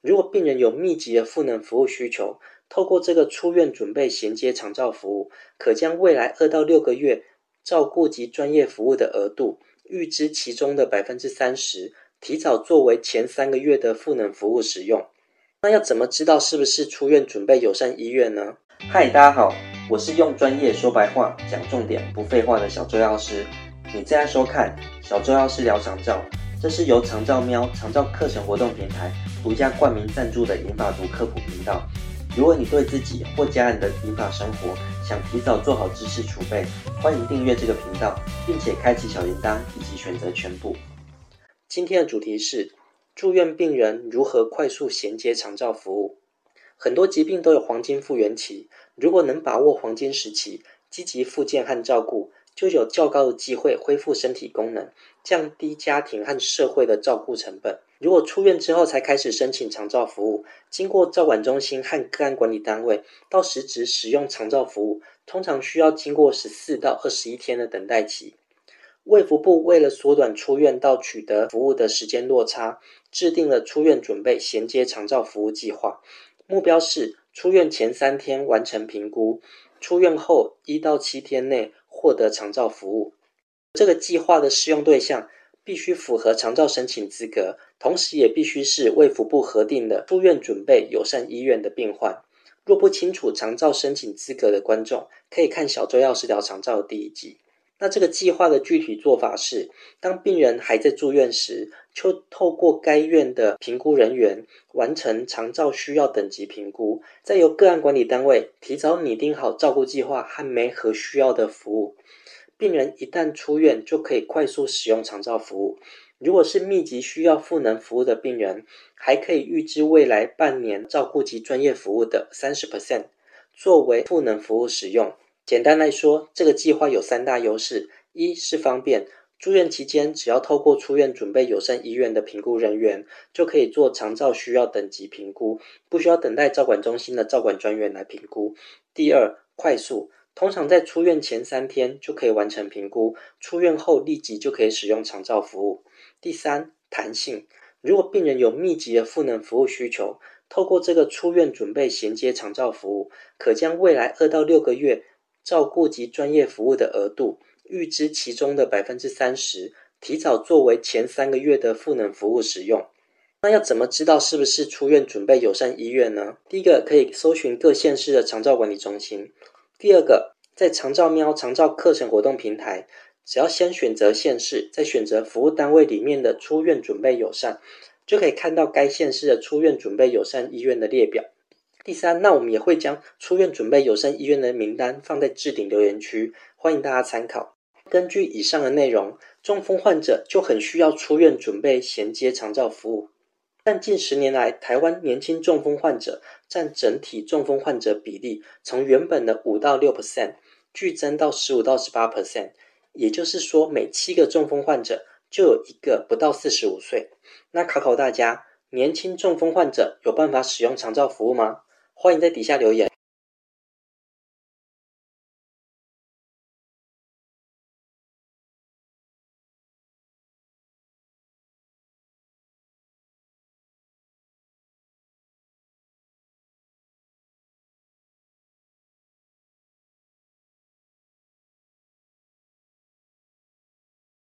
如果病人有密集的赋能服务需求，透过这个出院准备衔接长照服务，可将未来二到六个月照顾及专业服务的额度预支其中的百分之三十，提早作为前三个月的赋能服务使用。那要怎么知道是不是出院准备友善医院呢？嗨，大家好，我是用专业说白话讲重点不废话的小周药师。你正在收看小周药师聊长照，这是由长照喵长照课程活动平台独家冠名赞助的银发族科普频道。如果你对自己或家人的银发生活想提早做好知识储备，欢迎订阅这个频道，并且开启小铃铛以及选择全部。今天的主题是住院病人如何快速衔接长照服务。很多疾病都有黄金复原期，如果能把握黄金时期，积极复健和照顾，就有较高的机会恢复身体功能，降低家庭和社会的照顾成本。如果出院之后才开始申请长照服务，经过照管中心和个案管理单位到实质使用长照服务，通常需要经过十四到二十一天的等待期。卫福部为了缩短出院到取得服务的时间落差，制定了出院准备衔接长照服务计划，目标是出院前三天完成评估，出院后一到七天内获得长照服务。这个计划的适用对象必须符合长照申请资格。同时，也必须是卫福部核定的住院准备友善医院的病患。若不清楚长照申请资格的观众，可以看小周药师聊长照第一集。那这个计划的具体做法是：当病人还在住院时，就透过该院的评估人员完成长照需要等级评估，再由个案管理单位提早拟定好照顾计划和没和需要的服务。病人一旦出院，就可以快速使用长照服务。如果是密集需要赋能服务的病人，还可以预支未来半年照顾及专业服务的三十 percent 作为赋能服务使用。简单来说，这个计划有三大优势：一是方便，住院期间只要透过出院准备友善医院的评估人员，就可以做长照需要等级评估，不需要等待照管中心的照管专员来评估；第二，快速。通常在出院前三天就可以完成评估，出院后立即就可以使用长照服务。第三，弹性。如果病人有密集的赋能服务需求，透过这个出院准备衔接长照服务，可将未来二到六个月照顾及专业服务的额度预支其中的百分之三十，提早作为前三个月的赋能服务使用。那要怎么知道是不是出院准备友善医院呢？第一个可以搜寻各县市的长照管理中心。第二个，在长照喵长照课程活动平台，只要先选择县市，再选择服务单位里面的出院准备友善，就可以看到该县市的出院准备友善医院的列表。第三，那我们也会将出院准备友善医院的名单放在置顶留言区，欢迎大家参考。根据以上的内容，中风患者就很需要出院准备衔接长照服务。但近十年来，台湾年轻中风患者占整体中风患者比例，从原本的五到六 percent，剧增到十五到十八 percent。也就是说，每七个中风患者就有一个不到四十五岁。那考考大家，年轻中风患者有办法使用长照服务吗？欢迎在底下留言。